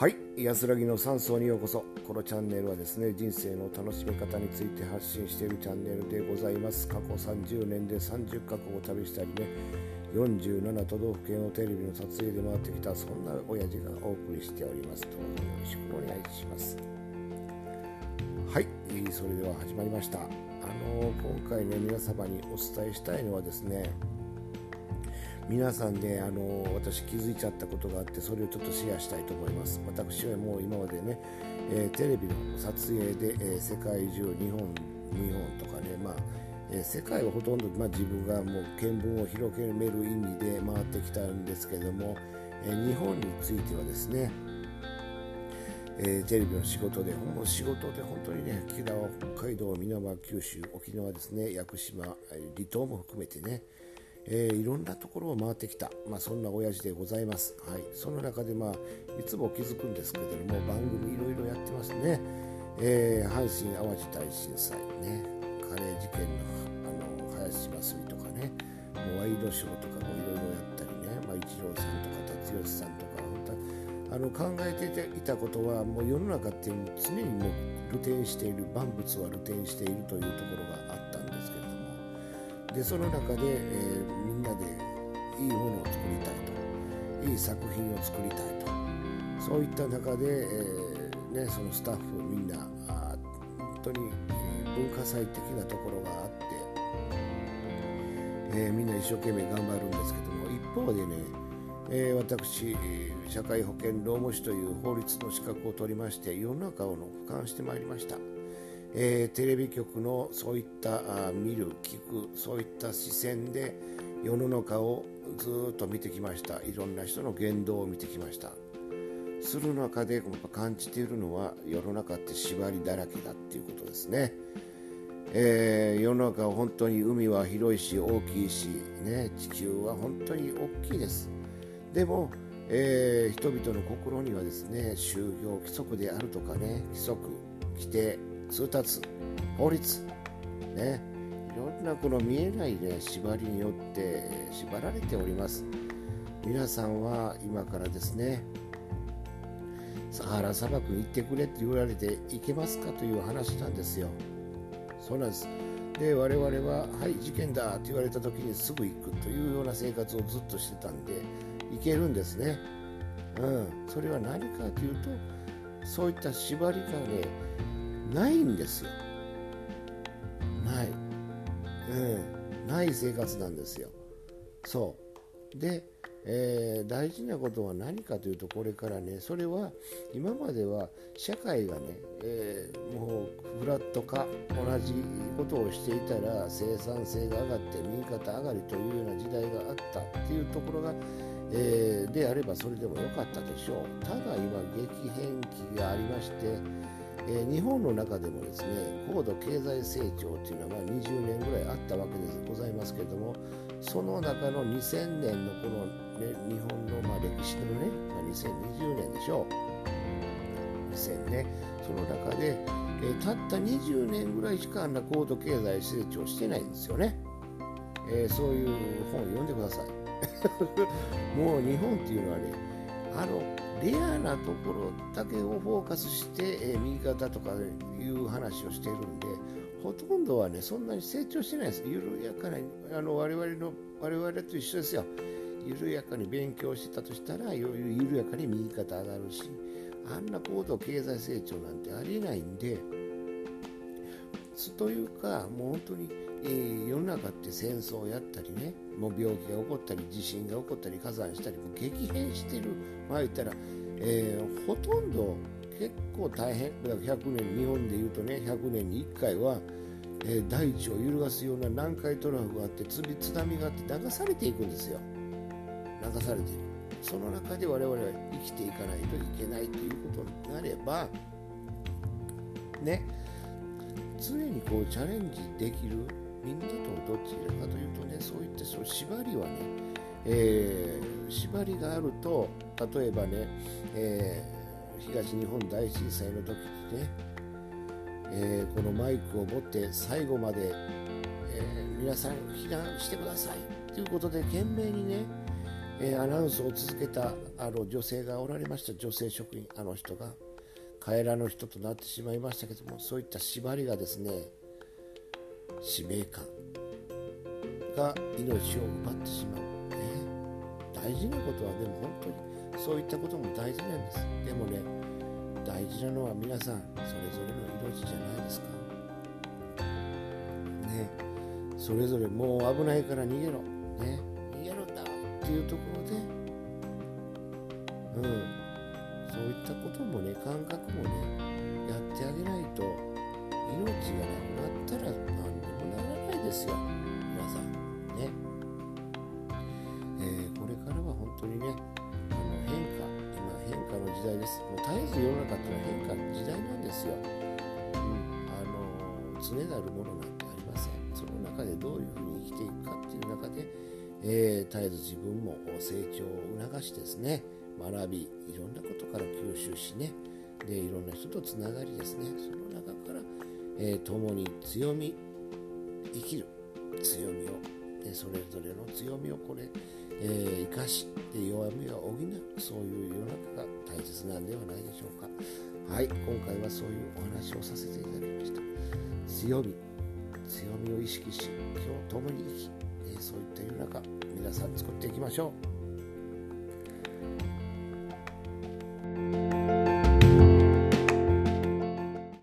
はい。安らぎの山荘にようこそ。このチャンネルはですね人生の楽しみ方について発信しているチャンネルでございます。過去30年で30カ国を旅したりね。47都道府県をテレビの撮影で回ってきたそんな親父がお送りしております。どうぞよろしくお願いします。はい。それでは始まりました。あの今回ね皆様にお伝えしたいのはですね皆さんで、あの私気づいちゃったことがあってそれをちょっとシェアしたいと思います。私はもう今までね、えー、テレビの撮影で、えー、世界中日本日本とかねまあえ世界はほとんど、まあ、自分がもう見聞を広げめる意味で回ってきたんですけども、え日本についてはですね、えー、テレビの仕事でもう仕事で本当にね北は北海道美濃九州沖縄ですね屋久島離島も含めてねえー、いろんなところを回ってきた、まあ、そんな親父でございます、はい、その中で、まあ、いつも気づくんですけれども番組いろいろやってますね、えー、阪神・淡路大震災ね。カレー事件のあの林真澄とかね。もうワイドショーとかもいろいろやったりね、まあ、一郎さんとか達義さんとかあの考えていたことはもう世の中っていうの常にもう露呈している万物は露呈しているというところがあったんですけどでその中で、えー、みんなでいいものを作りたいと。いい作品を作りたいと。そういった中で、えー、ね、そのスタッフみんな本当に文化祭的なところがあって、え、みんな一生懸命頑張るんですけども一方でねえ、私社会保険労務士という法律の資格を取りまして世の中を俯瞰してまいりました、えー、テレビ局のそういったあ見る聞くそういった視線で世の中をずっと見てきました。いろんな人の言動を見てきました。する中で感じているのは世の中って縛りだらけだっていうことですね、えー、世の中は本当に海は広いし大きいし、ね、地球は本当に大きいです。でも、えー、人々の心にはですね就業規則であるとかね規則規定通達法律。ね。いろんなこの見えない、ね、縛りによって縛られております。皆さんは今からですねサハラ砂漠に行ってくれって言われて行けますかという話なんですよ。そうなんです。で我々は「はい事件だ」って言われた時にすぐ行くというような生活をずっとしてたんでいけるんですね。うん、それは何かというとそういった縛りがねないんですよ。ない。うん、ない生活なんですよ。そう。で、えー、大事なことは何かというとこれからねそれは今までは社会がね、えー、もうフラット化同じことをしていたら生産性が上がって右肩上がりというような時代があったっていうところがえー、であればそれでもよかったでしょうただ今激変期がありまして、え、日本の中でもですね高度経済成長というのは20年ぐらいあったわけでございますけれどもその中の2000年のこの、ね、日本のまあ歴史のね、まあ、2020年でしょう。2000ねその中で、えー、たった20年ぐらいしかあんな高度経済成長してないんですよね、えー、そういう本を読んでください。もう日本っていうのはねあのレアなところだけをフォーカスして、えー、右肩とかいう話をしているんでほとんどはねそんなに成長してないです。緩やかなあの我々の我々と一緒ですよ。緩やかに勉強してたとしたら緩やかに右肩上がるしあんな高度経済成長なんてありえないんでというかもう本当にえー、世の中って戦争をやったりねもう病気が起こったり地震が起こったり火山したりもう激変してる。まあ言ったら、えー、ほとんど結構大変。だから100年日本でいうとね100年に1回は、えー、大地を揺るがすような南海トラフがあって津波があって流されていくんですよ。流されていく。その中で我々は生きていかないといけないということになればね常にこうチャレンジできるみんなとどっちらかというとねそういったその縛りはね、えー、縛りがあると例えばね、えー、東日本大震災の時にね、えー、このマイクを持って最後まで、え皆さん避難してくださいということで懸命にね、え、アナウンスを続けたあの女性がおられました。女性職員あの人が。帰らぬ人となってしまいましたけどもそういった縛りがですね使命感が命を奪ってしまう、ね、大事なことはでも本当にそういったことも大事なんです。でもね大事なのは皆さんそれぞれの命じゃないですか。ねそれぞれもう危ないから逃げろ。ね逃げるんだっていうところでうんそういったこともね感覚もねやってあげないと命がなくなったら何でもならないですよ。皆さん。ね、えー、これからは本当にねあの変化今変化の時代です。もう絶えず世の中っていうのは変化の時代なんですよ、うん、あの常なるものなんてありません。その中でどういうふうに生きていくかっていう中で、えー、絶えず自分も成長を促してですね学びいろんなことから吸収しねでいろんな人とつながりですね。その中から、えー、共に強み生きる強みをでそれぞれの強みをこれ、えー、生かしで弱みを補う。そういう世の中が大切なんではないでしょうか。はい今回はそういうお話をさせていただきました。強み強みを意識し今日共に生き、え、そういった世の中皆さん作っていきましょう。